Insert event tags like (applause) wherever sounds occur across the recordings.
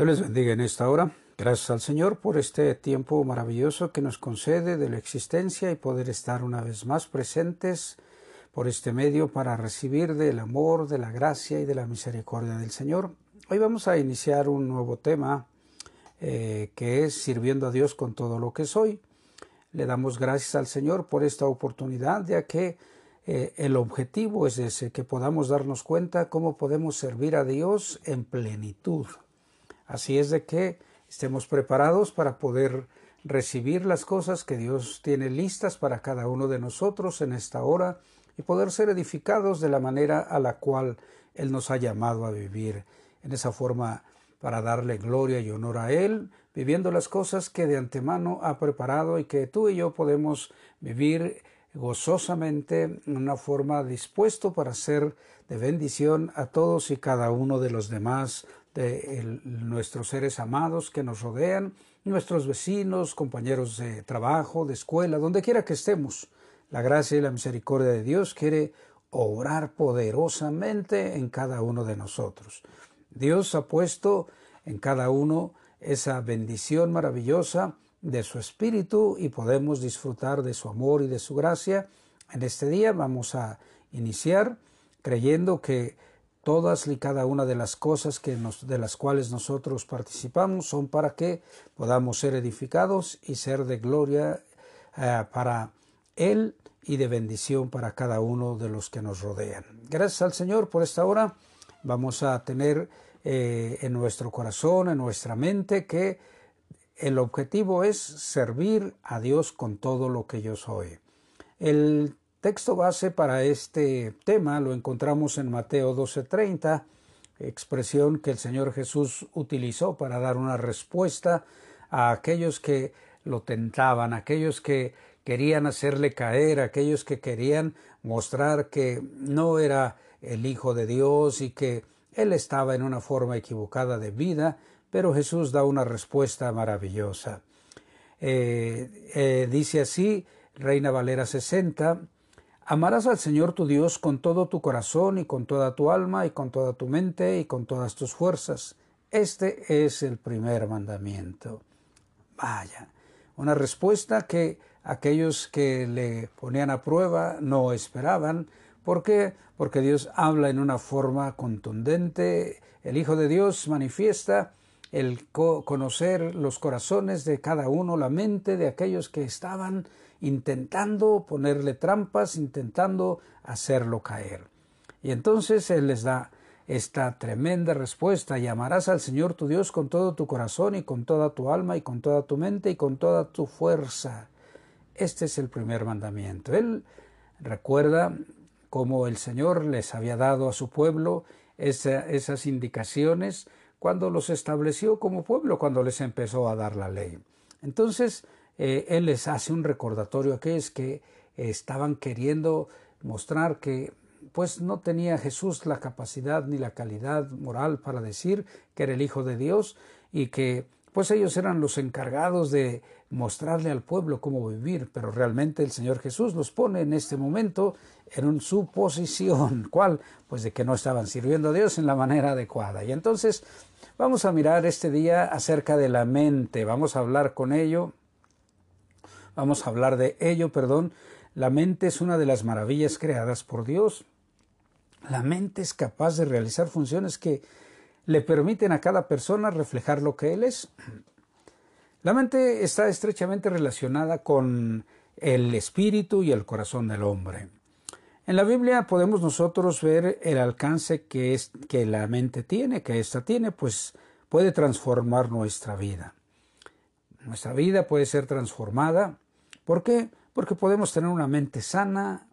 Dios les bendiga en esta hora. Gracias al Señor por este tiempo maravilloso que nos concede de la existencia y poder estar una vez más presentes por este medio para recibir del amor, de la gracia y de la misericordia del Señor. Hoy vamos a iniciar un nuevo tema eh, que es sirviendo a Dios con todo lo que soy. Le damos gracias al Señor por esta oportunidad, ya que eh, el objetivo es ese, que podamos darnos cuenta cómo podemos servir a Dios en plenitud. Así es de que estemos preparados para poder recibir las cosas que Dios tiene listas para cada uno de nosotros en esta hora y poder ser edificados de la manera a la cual Él nos ha llamado a vivir, en esa forma para darle gloria y honor a Él, viviendo las cosas que de antemano ha preparado y que tú y yo podemos vivir gozosamente en una forma dispuesto para ser de bendición a todos y cada uno de los demás de nuestros seres amados que nos rodean, nuestros vecinos, compañeros de trabajo, de escuela, donde quiera que estemos. La gracia y la misericordia de Dios quiere obrar poderosamente en cada uno de nosotros. Dios ha puesto en cada uno esa bendición maravillosa de su espíritu y podemos disfrutar de su amor y de su gracia. En este día vamos a iniciar creyendo que todas y cada una de las cosas que de las cuales nosotros participamos son para que podamos ser edificados y ser de gloria eh, para Él y de bendición para cada uno de los que nos rodean. Gracias al Señor por esta hora. Vamos a tener eh, en nuestro corazón, en nuestra mente, que el objetivo es servir a Dios con todo lo que yo soy. El texto base para este tema lo encontramos en Mateo 12:30, expresión que el Señor Jesús utilizó para dar una respuesta a aquellos que lo tentaban, aquellos que querían hacerle caer, aquellos que querían mostrar que no era el Hijo de Dios y que él estaba en una forma equivocada de vida, pero Jesús da una respuesta maravillosa. Eh, eh, dice así, Reina Valera 60, Amarás al Señor tu Dios con todo tu corazón y con toda tu alma y con toda tu mente y con todas tus fuerzas. Este es el primer mandamiento. Vaya, una respuesta que aquellos que le ponían a prueba no esperaban. ¿Por qué? Porque Dios habla en una forma contundente. El Hijo de Dios manifiesta el conocer los corazones de cada uno, la mente de aquellos que estaban intentando ponerle trampas, intentando hacerlo caer. Y entonces Él les da esta tremenda respuesta, llamarás al Señor tu Dios con todo tu corazón y con toda tu alma y con toda tu mente y con toda tu fuerza. Este es el primer mandamiento. Él recuerda cómo el Señor les había dado a su pueblo esas indicaciones cuando los estableció como pueblo, cuando les empezó a dar la ley. Entonces, eh, Él les hace un recordatorio a aquellos que estaban queriendo mostrar que pues no tenía Jesús la capacidad ni la calidad moral para decir que era el Hijo de Dios y que pues ellos eran los encargados de mostrarle al pueblo cómo vivir, pero realmente el Señor Jesús los pone en este momento en su posición, (laughs) ¿cuál? Pues de que no estaban sirviendo a Dios en la manera adecuada. Y entonces vamos a mirar este día acerca de la mente, vamos a hablar con ello, vamos a hablar de ello, perdón. La mente es una de las maravillas creadas por Dios. La mente es capaz de realizar funciones que le permiten a cada persona reflejar lo que él es. La mente está estrechamente relacionada con el espíritu y el corazón del hombre. En la Biblia podemos nosotros ver el alcance que, es, que la mente tiene, que ésta tiene, pues puede transformar nuestra vida. Nuestra vida puede ser transformada. ¿Por qué? Porque podemos tener una mente sana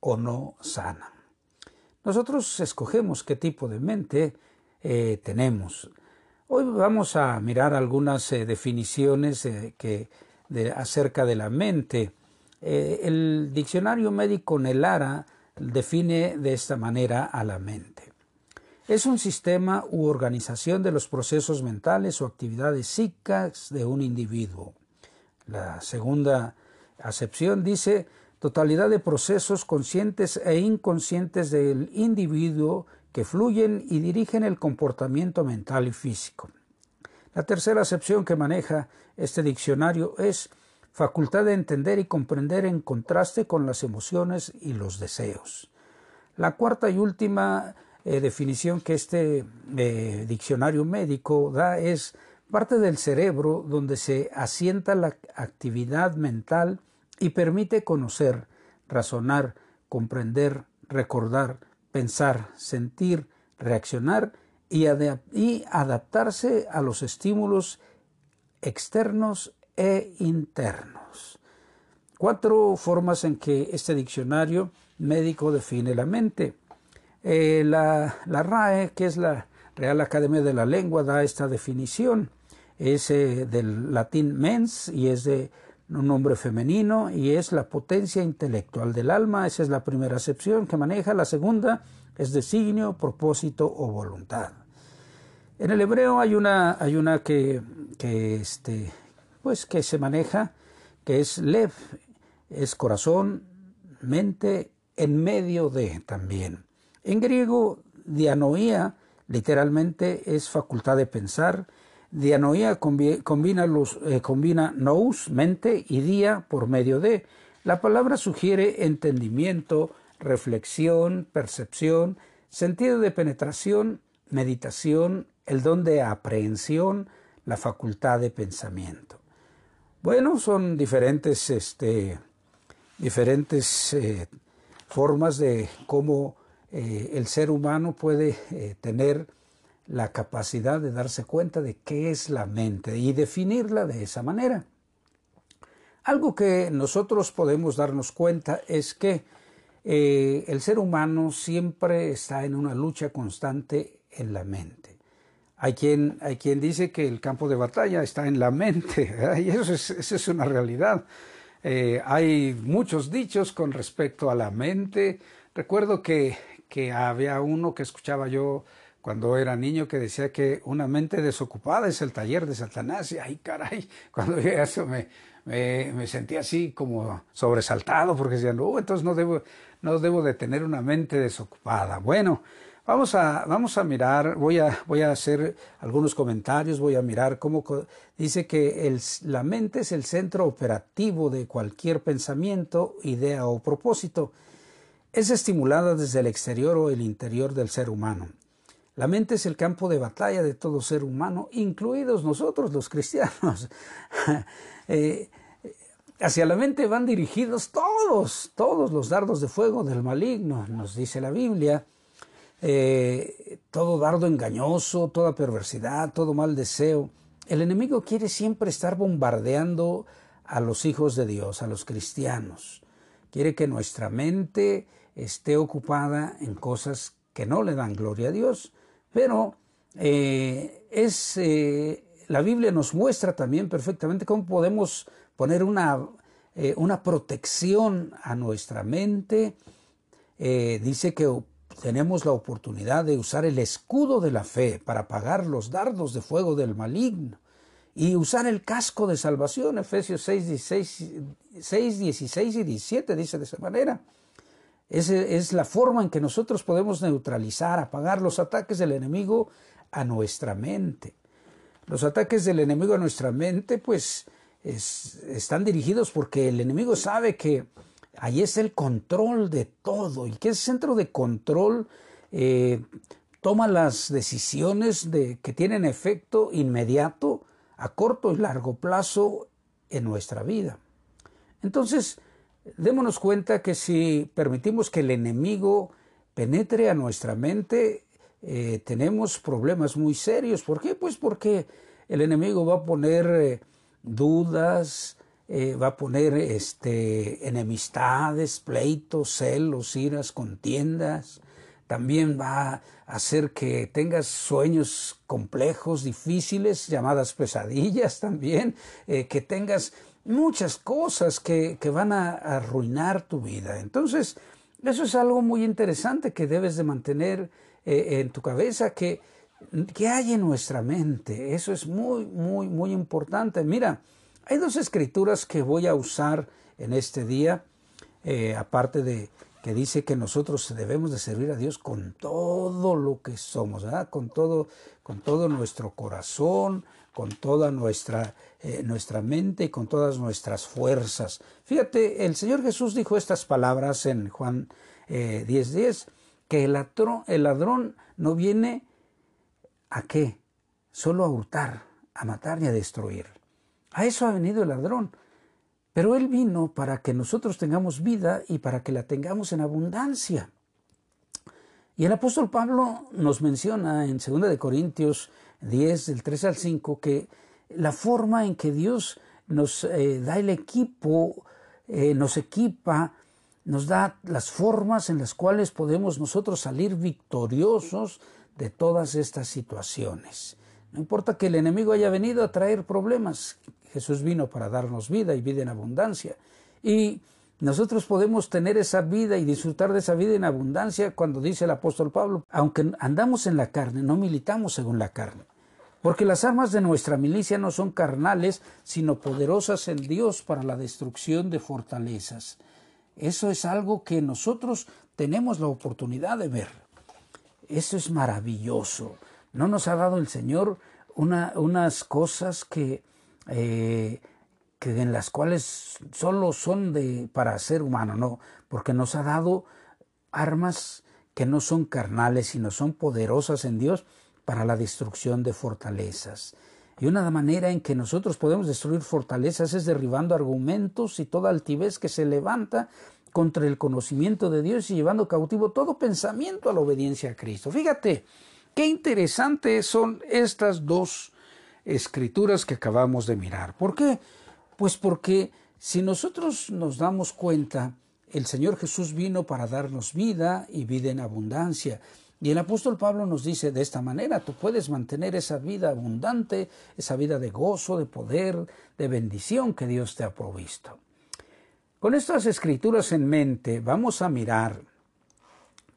o no sana. Nosotros escogemos qué tipo de mente eh, tenemos. Hoy vamos a mirar algunas eh, definiciones eh, que, de, acerca de la mente. el diccionario médico Nelara define de esta manera a la mente. Es un sistema u organización de los procesos mentales o actividades psíquicas de un individuo. La segunda acepción dice totalidad de procesos conscientes e inconscientes del individuo que fluyen y dirigen el comportamiento mental y físico. La tercera acepción que maneja este diccionario es facultad de entender y comprender en contraste con las emociones y los deseos. La cuarta y última eh, definición que este eh, diccionario médico da es parte del cerebro donde se asienta la actividad mental y permite conocer, razonar, comprender, recordar, pensar, sentir, reaccionar y, y adaptarse a los estímulos externos e internos. Cuatro formas en que este diccionario médico define la mente. Eh, la, RAE, que es la Real Academia de la Lengua, da esta definición. Es eh, del latín mens y es de un nombre femenino y es la potencia intelectual del alma. Esa es la primera acepción que maneja. La segunda es designio, propósito o voluntad. En el hebreo hay una, hay una que, que, este, pues que se maneja, que es lev, es corazón, mente, en medio de también. En griego, dianoía literalmente es facultad de pensar. Dianoía combina, los, eh, combina nous, mente, y día por medio de. La palabra sugiere entendimiento, reflexión, percepción, sentido de penetración, meditación, el don de aprehensión, la facultad de pensamiento. Bueno, son diferentes, este, diferentes eh, formas de cómo eh, el ser humano puede eh, tener la capacidad de darse cuenta de qué es la mente y definirla de esa manera. Algo que nosotros podemos darnos cuenta es que el ser humano siempre está en una lucha constante en la mente. Hay quien, hay quien dice que el campo de batalla está en la mente, (laughs) y eso es, una realidad. Eh, hay muchos dichos con respecto a la mente. Recuerdo que, que había uno que escuchaba yo cuando era niño que decía que una mente desocupada es el taller de Satanás. Y ay, caray, (laughs) cuando vi eso me, me, me, sentí así como sobresaltado porque decía, no, entonces no debo, no debo de tener una mente desocupada. Bueno, Vamos a, vamos a mirar, voy a, voy a hacer algunos comentarios, voy a mirar cómo dice que la mente es el centro operativo de cualquier pensamiento, idea o propósito. Es estimulada desde el exterior o el interior del ser humano. La mente es el campo de batalla de todo ser humano, incluidos nosotros los cristianos. (laughs) Eh, hacia la mente van dirigidos todos, todos los dardos de fuego del maligno, nos dice la Biblia. Eh, todo dardo engañoso, toda perversidad, todo mal deseo. El enemigo quiere siempre estar bombardeando a los hijos de Dios, a los cristianos. Quiere que nuestra mente esté ocupada en cosas que no le dan gloria a Dios, pero eh, es eh, la Biblia nos muestra también perfectamente cómo podemos poner una, una protección a nuestra mente. dice que tenemos la oportunidad de usar el escudo de la fe para apagar los dardos de fuego del maligno y usar el casco de salvación. Efesios 6, 16, y 17 dice de esa manera. Esa es la forma en que nosotros podemos neutralizar, apagar los ataques del enemigo a nuestra mente. Los ataques del enemigo a nuestra mente, pues, están dirigidos porque el enemigo sabe que Ahí es el control de todo y que ese centro de control eh, toma las decisiones de, que tienen efecto inmediato a corto y largo plazo en nuestra vida. Entonces, démonos cuenta que si permitimos que el enemigo penetre a nuestra mente, eh, tenemos problemas muy serios. ¿Por qué? Pues porque el enemigo va a poner eh, dudas, eh, va a poner este, enemistades, pleitos, celos, iras, contiendas. También va a hacer que tengas sueños complejos, difíciles, llamadas pesadillas también, eh, que tengas muchas cosas que, van a, arruinar tu vida. Entonces, eso es algo muy interesante que debes de mantener eh, en tu cabeza, que, que hay en nuestra mente. Eso es muy, muy, muy importante. Mira, hay dos escrituras que voy a usar en este día, eh, aparte de que dice que nosotros debemos de servir a Dios con todo lo que somos, con todo, con todo nuestro corazón, con toda nuestra, eh, nuestra mente y con todas nuestras fuerzas. Fíjate, el Señor Jesús dijo estas palabras en Juan 10:10, eh, 10, que el ladrón, el ladrón no viene a qué, solo a hurtar, a matar y a destruir. A eso ha venido el ladrón. Pero Él vino para que nosotros tengamos vida y para que la tengamos en abundancia. Y el apóstol Pablo nos menciona en 2 de Corintios 10, del 3 al 5, que la forma en que Dios nos eh, da el equipo, eh, nos equipa, nos da las formas en las cuales podemos nosotros salir victoriosos de todas estas situaciones. No importa que el enemigo haya venido a traer problemas, Jesús vino para darnos vida y vida en abundancia. Y nosotros podemos tener esa vida y disfrutar de esa vida en abundancia cuando dice el apóstol Pablo, aunque andamos en la carne, no militamos según la carne. Porque las armas de nuestra milicia no son carnales, sino poderosas en Dios para la destrucción de fortalezas. Eso es algo que nosotros tenemos la oportunidad de ver. Eso es maravilloso. No nos ha dado el Señor unas cosas que, eh, que en las cuales solo son de, para ser humano, no, porque nos ha dado armas que no son carnales, sino son poderosas en Dios para la destrucción de fortalezas. Y una manera en que nosotros podemos destruir fortalezas es derribando argumentos y toda altivez que se levanta contra el conocimiento de Dios y llevando cautivo todo pensamiento a la obediencia a Cristo. Fíjate, qué interesantes son estas dos escrituras que acabamos de mirar. ¿Por qué? Pues porque si nosotros nos damos cuenta, el Señor Jesús vino para darnos vida y vida en abundancia. Y el apóstol Pablo nos dice de esta manera, tú puedes mantener esa vida abundante, esa vida de gozo, de poder, de bendición que Dios te ha provisto. Con estas escrituras en mente, vamos a mirar,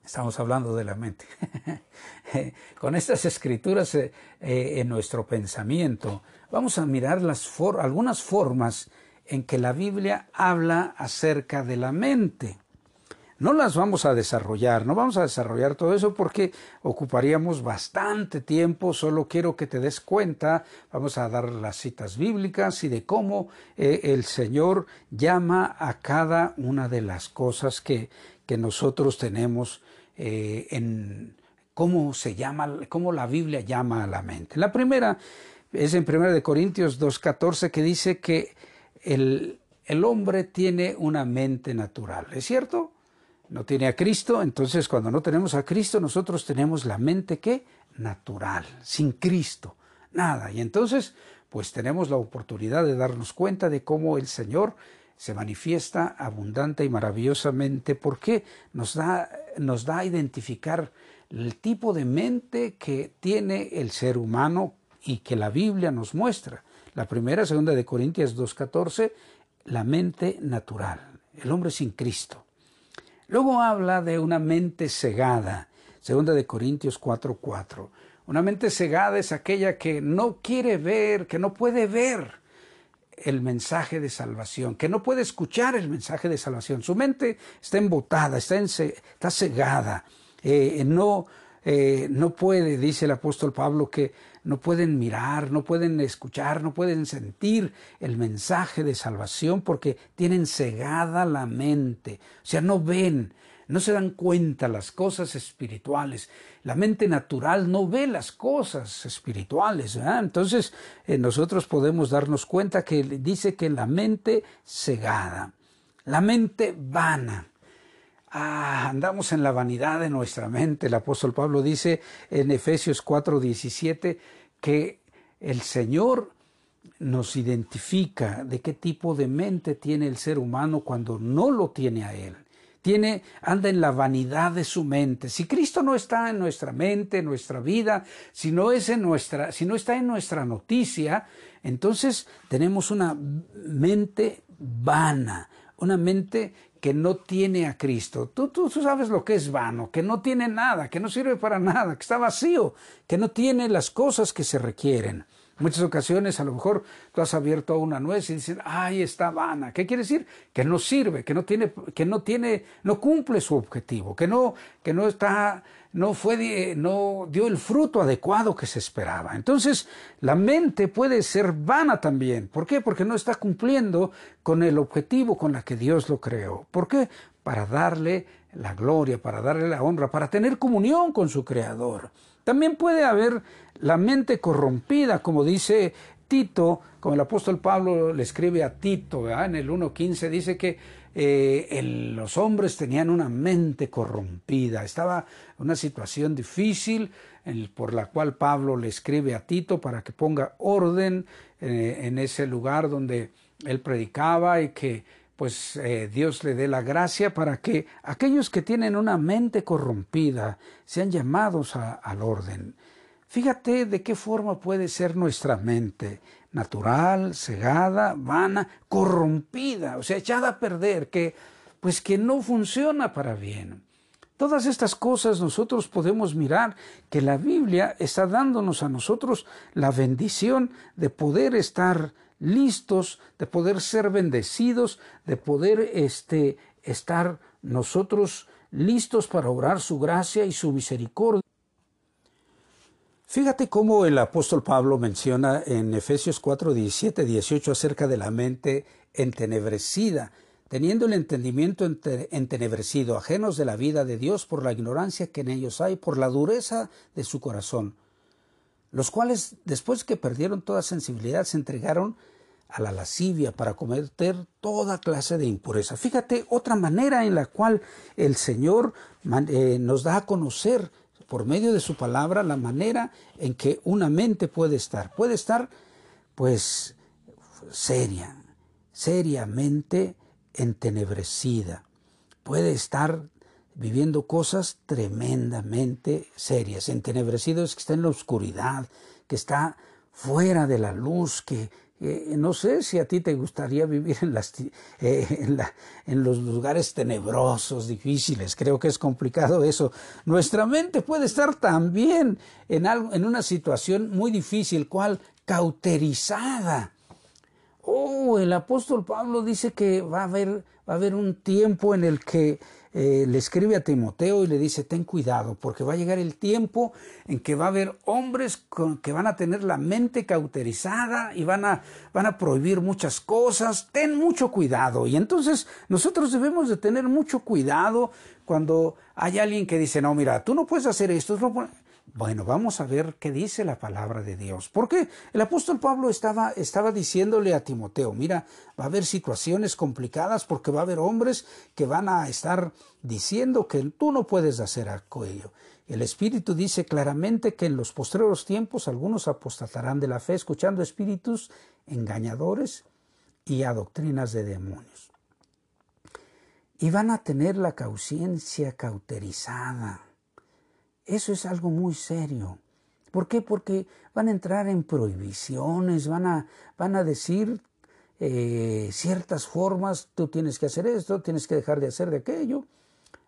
estamos hablando de la mente, (laughs) con estas escrituras eh, eh, en nuestro pensamiento, vamos a mirar las algunas formas en que la Biblia habla acerca de la mente. No las vamos a desarrollar, no vamos a desarrollar todo eso porque ocuparíamos bastante tiempo, solo quiero que te des cuenta, vamos a dar las citas bíblicas y de cómo eh, el Señor llama a cada una de las cosas que, que nosotros tenemos eh, en cómo se llama, cómo la Biblia llama a la mente. La primera es en 1 Corintios 2.14 que dice que el, el hombre tiene una mente natural. ¿Es cierto? no tiene a Cristo, entonces cuando no tenemos a Cristo nosotros tenemos la mente que natural, sin Cristo, nada. Y entonces pues tenemos la oportunidad de darnos cuenta de cómo el Señor se manifiesta abundante y maravillosamente porque nos da, nos da a identificar el tipo de mente que tiene el ser humano y que la Biblia nos muestra. La primera, segunda de Corintias 2.14, la mente natural, el hombre sin Cristo. Luego habla de una mente cegada, segunda de Corintios 4:4. Una mente cegada es aquella que no quiere ver, que no puede ver el mensaje de salvación, que no puede escuchar el mensaje de salvación. Su mente está embotada, está, está cegada, eh, no, eh, no puede, dice el apóstol Pablo, que no pueden mirar, no pueden escuchar, no pueden sentir el mensaje de salvación porque tienen cegada la mente, o sea, no ven, no se dan cuenta las cosas espirituales. La mente natural no ve las cosas espirituales. Entonces eh, nosotros podemos darnos cuenta que dice que la mente cegada, la mente vana. Ah, andamos en la vanidad de nuestra mente. El apóstol Pablo dice en Efesios 4:17 que el Señor nos identifica de qué tipo de mente tiene el ser humano cuando no lo tiene a Él. Tiene, anda en la vanidad de su mente. Si Cristo no está en nuestra mente, en nuestra vida, si no, es en nuestra, si no está en nuestra noticia, entonces tenemos una mente vana, una mente que no tiene a Cristo. Tú, tú, sabes lo que es vano, que no tiene nada, que no sirve para nada, que está vacío, que no tiene las cosas que se requieren. Muchas ocasiones a lo mejor tú has abierto una nuez y dicen, ay, está vana. ¿Qué quiere decir? Que no sirve, que no tiene, que no tiene, no cumple su objetivo, que no, que no está, no fue, no dio el fruto adecuado que se esperaba. Entonces, la mente puede ser vana también. ¿Por qué? Porque no está cumpliendo con el objetivo con la que Dios lo creó. ¿Por qué? Para darle la gloria, para darle la honra, para tener comunión con su Creador. También puede haber la mente corrompida, como dice Tito, como el apóstol Pablo le escribe a Tito, en el 1.15 dice que eh, los hombres tenían una mente corrompida, estaba una situación difícil por la cual Pablo le escribe a Tito para que ponga orden eh, en ese lugar donde él predicaba y que pues eh, Dios le dé la gracia para que aquellos que tienen una mente corrompida sean llamados al orden. Fíjate de qué forma puede ser nuestra mente, natural, cegada, vana, corrompida, o sea, echada a perder, que pues que no funciona para bien. Todas estas cosas nosotros podemos mirar que la Biblia está dándonos a nosotros la bendición de poder estar listos, de poder ser bendecidos, de poder este, estar nosotros listos para obrar su gracia y su misericordia. Fíjate cómo el apóstol Pablo menciona en Efesios 4, 17, 18 acerca de la mente entenebrecida, teniendo el entendimiento entenebrecido, ajenos de la vida de Dios por la ignorancia que en ellos hay, por la dureza de su corazón los cuales después que perdieron toda sensibilidad se entregaron a la lascivia para cometer toda clase de impureza. Fíjate otra manera en la cual el Señor eh, nos da a conocer por medio de su palabra la manera en que una mente puede estar. Puede estar pues seria, seriamente entenebrecida. Puede estar viviendo cosas tremendamente serias. Entenebrecido es que está en la oscuridad, que está fuera de la luz, que no sé si a ti te gustaría vivir en, las, eh, en, los lugares tenebrosos, difíciles. Creo que es complicado eso. Nuestra mente puede estar también en, una situación muy difícil, cual cauterizada. Oh, el apóstol Pablo dice que va a haber un tiempo en el que eh, le escribe a Timoteo y le dice, ten cuidado, porque va a llegar el tiempo en que va a haber hombres que van a tener la mente cauterizada y van a, van a prohibir muchas cosas, ten mucho cuidado. Y entonces nosotros debemos de tener mucho cuidado cuando hay alguien que dice, no, mira, tú no puedes hacer esto, bueno, vamos a ver qué dice la palabra de Dios. Porque el apóstol Pablo estaba, diciéndole a Timoteo, mira, va a haber situaciones complicadas porque va a haber hombres que van a estar diciendo que tú no puedes hacer aquello. El Espíritu dice claramente que en los postreros tiempos algunos apostatarán de la fe escuchando espíritus engañadores y a doctrinas de demonios. Y van a tener la conciencia cauterizada eso es algo muy serio. ¿Por qué? Porque van a entrar en prohibiciones, van a, van a decir eh, ciertas formas, tú tienes que hacer esto, tienes que dejar de hacer de aquello.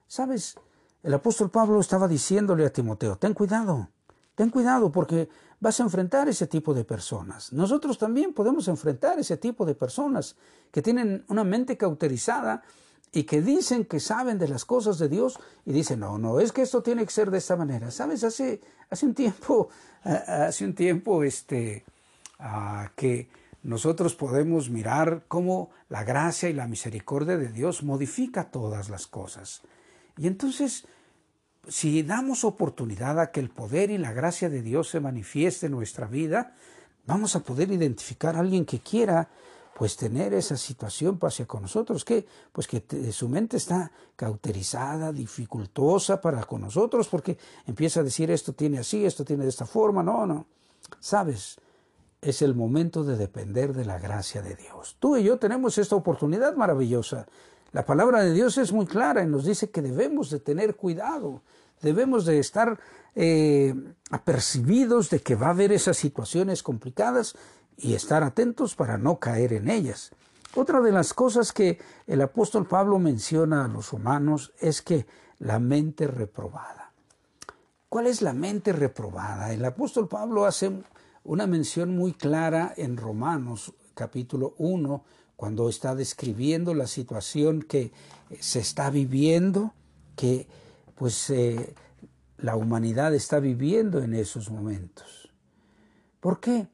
¿Sabes? El apóstol Pablo estaba diciéndole a Timoteo, ten cuidado, ten cuidado porque vas a enfrentar ese tipo de personas. Nosotros también podemos enfrentar ese tipo de personas que tienen una mente cauterizada y que dicen que saben de las cosas de Dios y dicen, no, no, es que esto tiene que ser de esta manera. ¿Sabes? Hace, hace un tiempo, (laughs) hace un tiempo, este, que nosotros podemos mirar cómo la gracia y la misericordia de Dios modifica todas las cosas. Y entonces, si damos oportunidad a que el poder y la gracia de Dios se manifieste en nuestra vida, vamos a poder identificar a alguien que quiera pues tener esa situación hacia con nosotros, que pues que su mente está cauterizada, dificultosa para con nosotros, porque empieza a decir esto tiene así, esto tiene de esta forma, no, no. Sabes, es el momento de depender de la gracia de Dios. Tú y yo tenemos esta oportunidad maravillosa. La palabra de Dios es muy clara y nos dice que debemos de tener cuidado, debemos de estar eh, apercibidos de que va a haber esas situaciones complicadas y estar atentos para no caer en ellas. Otra de las cosas que el apóstol Pablo menciona a los humanos es que la mente reprobada. ¿Cuál es la mente reprobada? El apóstol Pablo hace una mención muy clara en Romanos capítulo 1, cuando está describiendo la situación que se está viviendo, que pues eh, la humanidad está viviendo en esos momentos. ¿Por qué?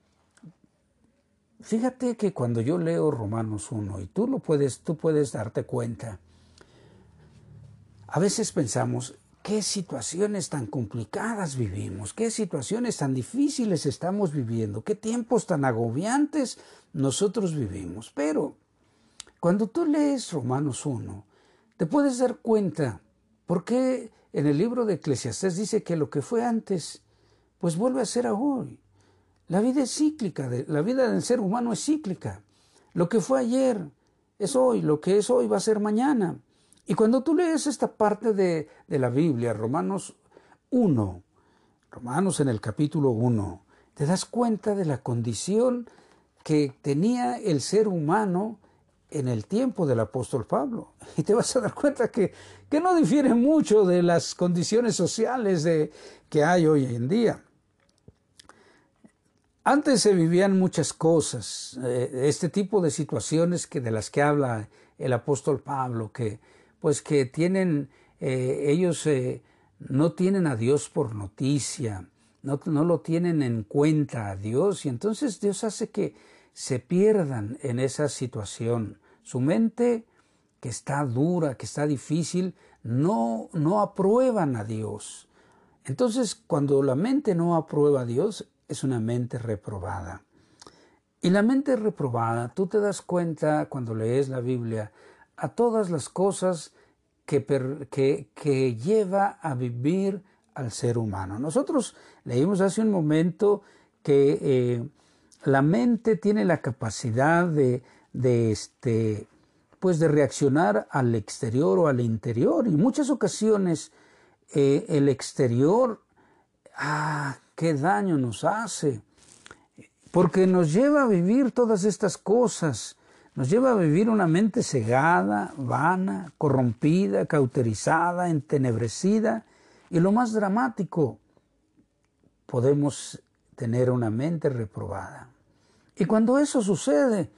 Fíjate que cuando yo leo Romanos 1 y tú lo puedes, tú puedes darte cuenta, a veces pensamos, qué situaciones tan complicadas vivimos, qué situaciones tan difíciles estamos viviendo, qué tiempos tan agobiantes nosotros vivimos. Pero cuando tú lees Romanos 1, te puedes dar cuenta por qué en el libro de Eclesiastés dice que lo que fue antes, pues vuelve a ser hoy. La vida es cíclica, la vida del ser humano es cíclica. Lo que fue ayer es hoy, lo que es hoy va a ser mañana. Y cuando tú lees esta parte de, la Biblia, Romanos 1, Romanos en el capítulo 1, te das cuenta de la condición que tenía el ser humano en el tiempo del apóstol Pablo. Y te vas a dar cuenta que, que no difiere mucho de las condiciones sociales de, que hay hoy en día. Antes se vivían muchas cosas, eh, este tipo de situaciones que de las que habla el apóstol Pablo, que, pues que tienen, eh, ellos eh, no tienen a Dios por noticia, no, no, lo tienen en cuenta a Dios y entonces Dios hace que se pierdan en esa situación. Su mente, que está dura, que está difícil, no, no aprueban a Dios. Entonces, cuando la mente no aprueba a Dios, es una mente reprobada. Y la mente reprobada, tú te das cuenta cuando lees la Biblia, a todas las cosas que, que, lleva a vivir al ser humano. Nosotros leímos hace un momento que eh, la mente tiene la capacidad de, de, este, pues de reaccionar al exterior o al interior. Y muchas ocasiones eh, el exterior, ah, qué daño nos hace, porque nos lleva a vivir todas estas cosas nos lleva a vivir una mente cegada, vana, corrompida, cauterizada, entenebrecida y lo más dramático, podemos tener una mente reprobada. Y cuando eso sucede,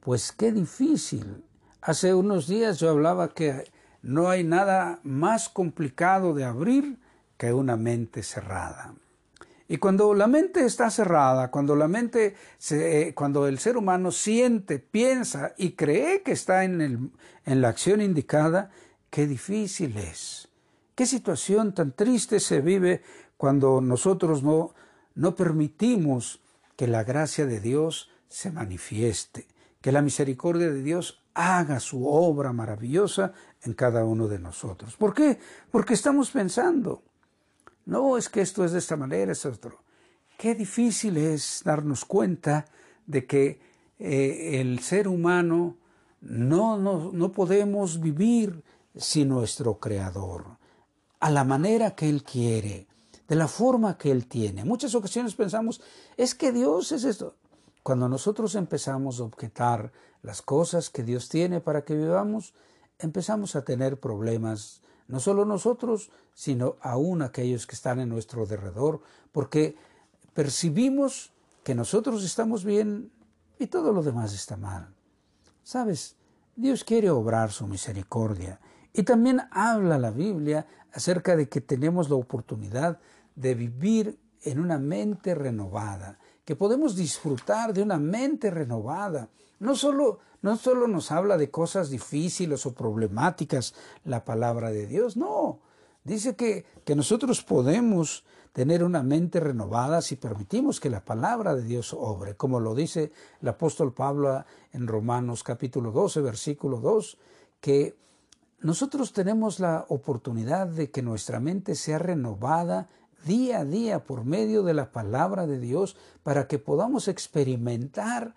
pues qué difícil. Hace unos días yo hablaba que no hay nada más complicado de abrir que una mente cerrada. Y cuando la mente está cerrada, cuando la mente, se, cuando el ser humano siente, piensa y cree que está en, la acción indicada, qué difícil es. Qué situación tan triste se vive cuando nosotros no, no permitimos que la gracia de Dios se manifieste, que la misericordia de Dios haga su obra maravillosa en cada uno de nosotros. ¿Por qué? Porque estamos pensando, no, es que esto es de esta manera, es otro. Qué difícil es darnos cuenta de que eh, el ser humano no, no, no podemos vivir sin nuestro Creador, a la manera que Él quiere, de la forma que Él tiene. Muchas ocasiones pensamos, es que Dios es esto. Cuando nosotros empezamos a objetar las cosas que Dios tiene para que vivamos, empezamos a tener problemas no solo nosotros, sino aún aquellos que están en nuestro derredor, porque percibimos que nosotros estamos bien y todo lo demás está mal. ¿Sabes? Dios quiere obrar su misericordia. Y también habla la Biblia acerca de que tenemos la oportunidad de vivir en una mente renovada, que podemos disfrutar de una mente renovada. No solo no solo nos habla de cosas difíciles o problemáticas la palabra de Dios, no. Dice que, que nosotros podemos tener una mente renovada si permitimos que la palabra de Dios obre, como lo dice el apóstol Pablo en Romanos capítulo 12, versículo 2, que nosotros tenemos la oportunidad de que nuestra mente sea renovada día a día por medio de la palabra de Dios para que podamos experimentar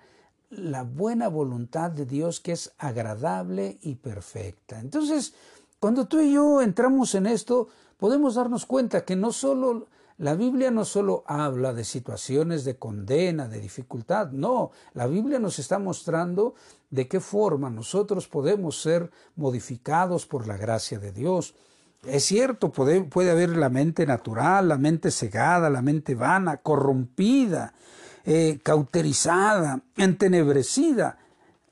la buena voluntad de Dios que es agradable y perfecta. Entonces, cuando tú y yo entramos en esto, podemos darnos cuenta que no solo la Biblia no solo habla de situaciones de condena, de dificultad, no, la Biblia nos está mostrando de qué forma nosotros podemos ser modificados por la gracia de Dios. Es cierto, puede, puede haber la mente natural, la mente cegada, la mente vana, corrompida, eh, cauterizada, entenebrecida,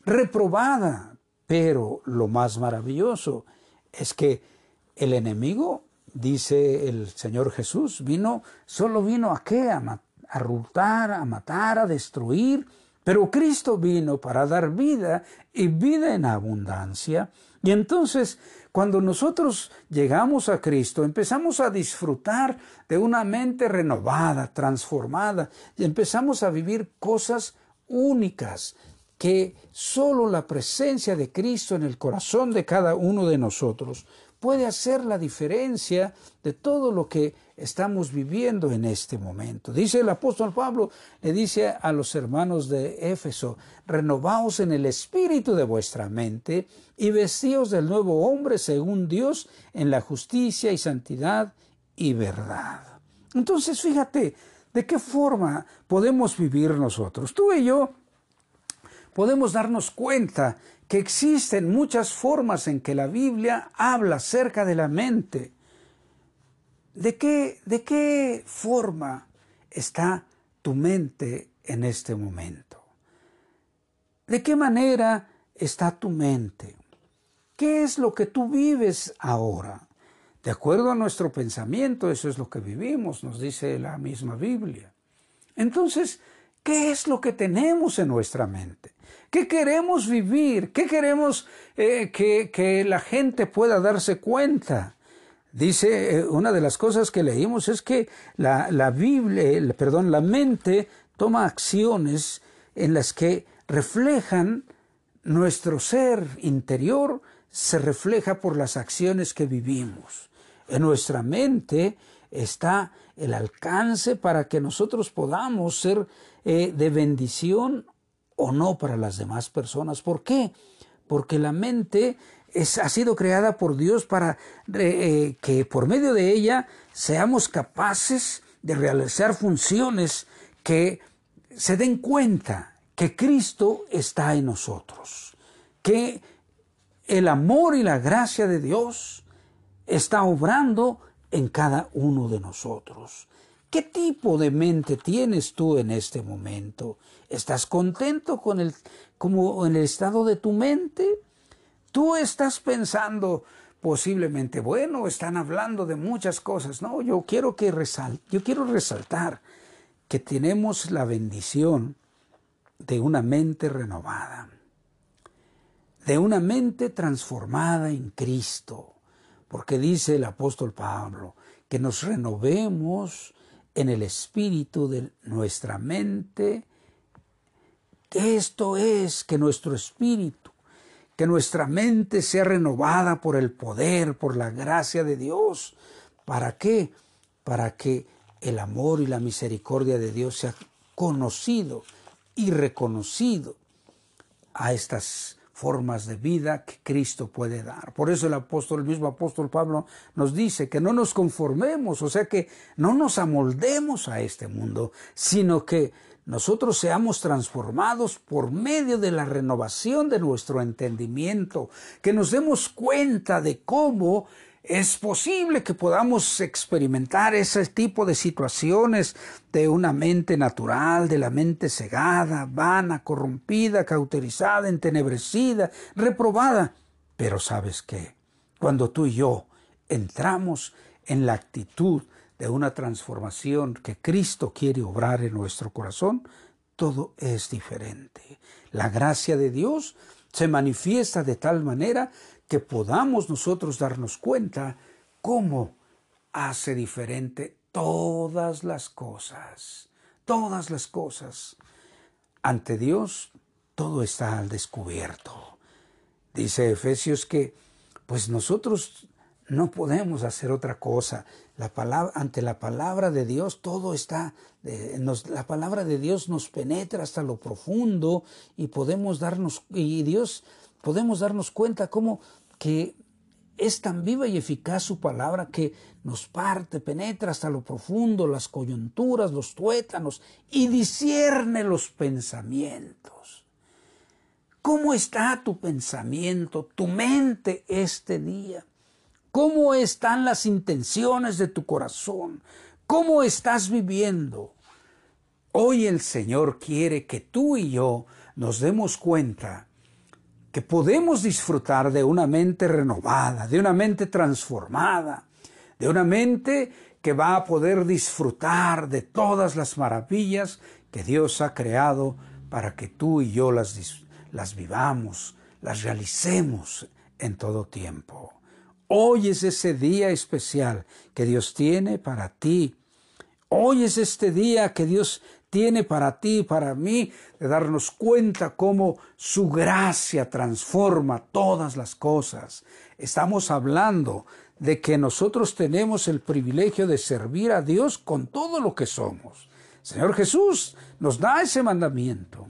reprobada. Pero lo más maravilloso es que el enemigo, dice el Señor Jesús, vino, solo vino a qué? A, a a matar, a destruir. Pero Cristo vino para dar vida y vida en abundancia. Y entonces, cuando nosotros llegamos a Cristo, empezamos a disfrutar de una mente renovada, transformada, y empezamos a vivir cosas únicas que solo la presencia de Cristo en el corazón de cada uno de nosotros puede hacer la diferencia de todo lo que estamos viviendo en este momento. Dice el apóstol Pablo, le dice a los hermanos de Éfeso, renovaos en el espíritu de vuestra mente y vestíos del nuevo hombre según Dios en la justicia y santidad y verdad. Entonces, fíjate, ¿de qué forma podemos vivir nosotros? Tú y yo podemos darnos cuenta que existen muchas formas en que la Biblia habla acerca de la mente. ¿De qué, de qué forma está tu mente en este momento? ¿De qué manera está tu mente? ¿Qué es lo que tú vives ahora? De acuerdo a nuestro pensamiento, eso es lo que vivimos, nos dice la misma Biblia. Entonces, ¿qué es lo que tenemos en nuestra mente? ¿Qué queremos vivir? ¿Qué queremos eh, que, la gente pueda darse cuenta? Dice, eh, una de las cosas que leímos es que la, Biblia, perdón, la mente toma acciones en las que reflejan nuestro ser interior, se refleja por las acciones que vivimos. En nuestra mente está el alcance para que nosotros podamos ser eh, de bendición o no para las demás personas. ¿Por qué? Porque la mente es, ha sido creada por Dios para eh, que por medio de ella seamos capaces de realizar funciones que se den cuenta que Cristo está en nosotros, que el amor y la gracia de Dios está obrando en cada uno de nosotros. ¿Qué tipo de mente tienes tú en este momento? ¿Estás contento con el, como en el estado de tu mente? Tú estás pensando posiblemente, bueno, están hablando de muchas cosas. No, yo quiero que resal yo quiero resaltar que tenemos la bendición de una mente renovada, de una mente transformada en Cristo, porque dice el apóstol Pablo que nos renovemos en el espíritu de nuestra mente. Esto es que nuestro espíritu, que nuestra mente sea renovada por el poder, por la gracia de Dios. ¿Para qué? Para que el amor y la misericordia de Dios sea conocido y reconocido a estas formas de vida que Cristo puede dar. Por eso el apóstol, el mismo apóstol Pablo nos dice que no nos conformemos, o sea que no nos amoldemos a este mundo, sino que nosotros seamos transformados por medio de la renovación de nuestro entendimiento, que nos demos cuenta de cómo es posible que podamos experimentar ese tipo de situaciones de una mente natural, de la mente cegada, vana, corrompida, cauterizada, entenebrecida, reprobada. Pero sabes qué, cuando tú y yo entramos en la actitud de una transformación que Cristo quiere obrar en nuestro corazón, todo es diferente. La gracia de Dios se manifiesta de tal manera que podamos nosotros darnos cuenta cómo hace diferente todas las cosas, todas las cosas. Ante Dios todo está al descubierto. Dice Efesios que pues nosotros no podemos hacer otra cosa. Ante la palabra de Dios todo está, la palabra de Dios nos penetra hasta lo profundo y podemos darnos, y Dios, podemos darnos cuenta cómo que es tan viva y eficaz su palabra que nos parte, penetra hasta lo profundo, las coyunturas, los tuétanos y discierne los pensamientos. ¿Cómo está tu pensamiento, tu mente este día? ¿Cómo están las intenciones de tu corazón? ¿Cómo estás viviendo? Hoy el Señor quiere que tú y yo nos demos cuenta que podemos disfrutar de una mente renovada, de una mente transformada, de una mente que va a poder disfrutar de todas las maravillas que Dios ha creado para que tú y yo las, las vivamos, las realicemos en todo tiempo. Hoy es ese día especial que Dios tiene para ti. Hoy es este día que Dios tiene para ti y para mí de darnos cuenta cómo su gracia transforma todas las cosas. Estamos hablando de que nosotros tenemos el privilegio de servir a Dios con todo lo que somos. Señor Jesús nos da ese mandamiento,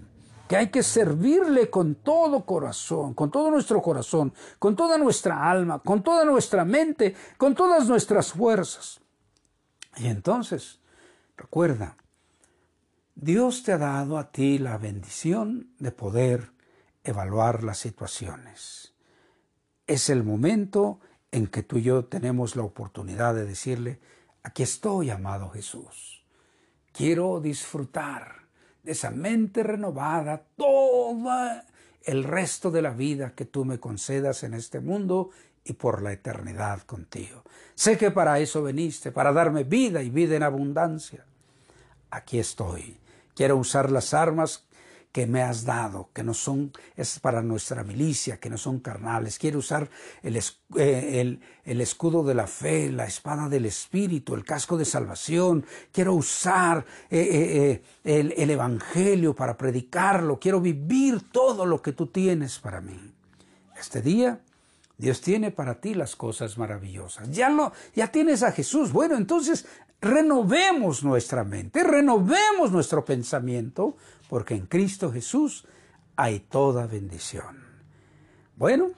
que hay que servirle con todo corazón, con todo nuestro corazón, con toda nuestra alma, con toda nuestra mente, con todas nuestras fuerzas. Y entonces, recuerda, Dios te ha dado a ti la bendición de poder evaluar las situaciones. Es el momento en que tú y yo tenemos la oportunidad de decirle, aquí estoy, amado Jesús. Quiero disfrutar de esa mente renovada todo el resto de la vida que tú me concedas en este mundo y por la eternidad contigo. Sé que para eso veniste, para darme vida y vida en abundancia. Aquí estoy Quiero usar las armas que me has dado, que no son, es para nuestra milicia, que no son carnales. Quiero usar el, eh, el, escudo de la fe, la espada del Espíritu, el casco de salvación. Quiero usar eh, eh, el, el Evangelio para predicarlo. Quiero vivir todo lo que tú tienes para mí. Este día Dios tiene para ti las cosas maravillosas. Ya lo, ya tienes a Jesús. Bueno, entonces renovemos nuestra mente, renovemos nuestro pensamiento, porque en Cristo Jesús hay toda bendición. Bueno,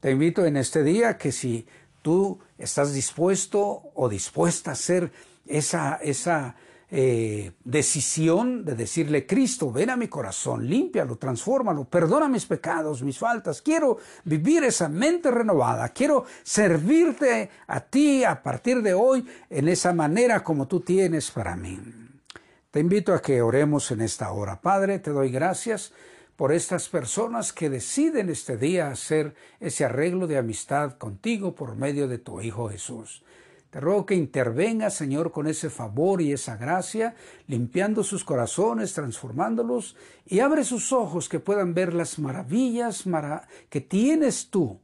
te invito en este día que si tú estás dispuesto o dispuesta a hacer esa, esa eh, decisión de decirle, Cristo, ven a mi corazón, límpialo, transfórmalo, perdona mis pecados, mis faltas, quiero vivir esa mente renovada, quiero servirte a ti a partir de hoy en esa manera como tú tienes para mí. Te invito a que oremos en esta hora. Padre, te doy gracias por estas personas que deciden este día hacer ese arreglo de amistad contigo por medio de tu Hijo Jesús. Te ruego que intervenga, Señor, con ese favor y esa gracia, limpiando sus corazones, transformándolos, y abre sus ojos que puedan ver las maravillas que tienes tú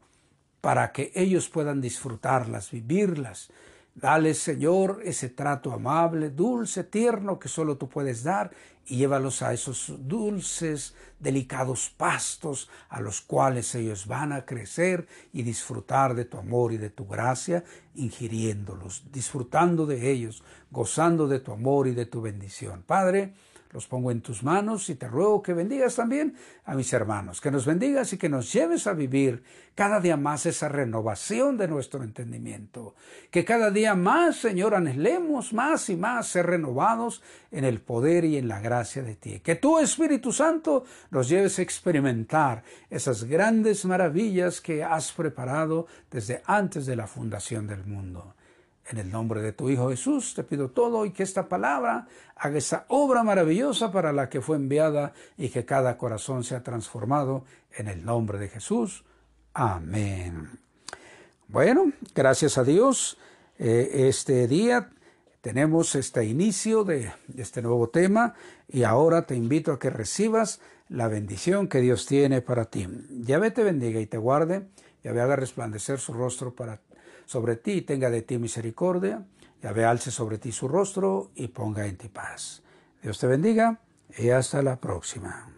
para que ellos puedan disfrutarlas, vivirlas. Dale, Señor, ese trato amable, dulce, tierno que solo tú puedes dar y llévalos a esos dulces, delicados pastos a los cuales ellos van a crecer y disfrutar de tu amor y de tu gracia, ingiriéndolos, disfrutando de ellos, gozando de tu amor y de tu bendición. Padre, los pongo en tus manos y te ruego que bendigas también a mis hermanos, que nos bendigas y que nos lleves a vivir cada día más esa renovación de nuestro entendimiento, que cada día más, Señor, anhelemos más y más ser renovados en el poder y en la gracia de ti, que tú, Espíritu Santo, nos lleves a experimentar esas grandes maravillas que has preparado desde antes de la fundación del mundo. En el nombre de tu Hijo Jesús te pido todo y que esta palabra haga esa obra maravillosa para la que fue enviada y que cada corazón sea transformado en el nombre de Jesús. Amén. Bueno, gracias a Dios, eh, este día tenemos este inicio de, este nuevo tema y ahora te invito a que recibas la bendición que Dios tiene para ti. Yahvé te bendiga y te guarde, Yahvé haga resplandecer su rostro para ti sobre ti tenga de ti misericordia, Yahvé alce sobre ti su rostro y ponga en ti paz. Dios te bendiga y hasta la próxima.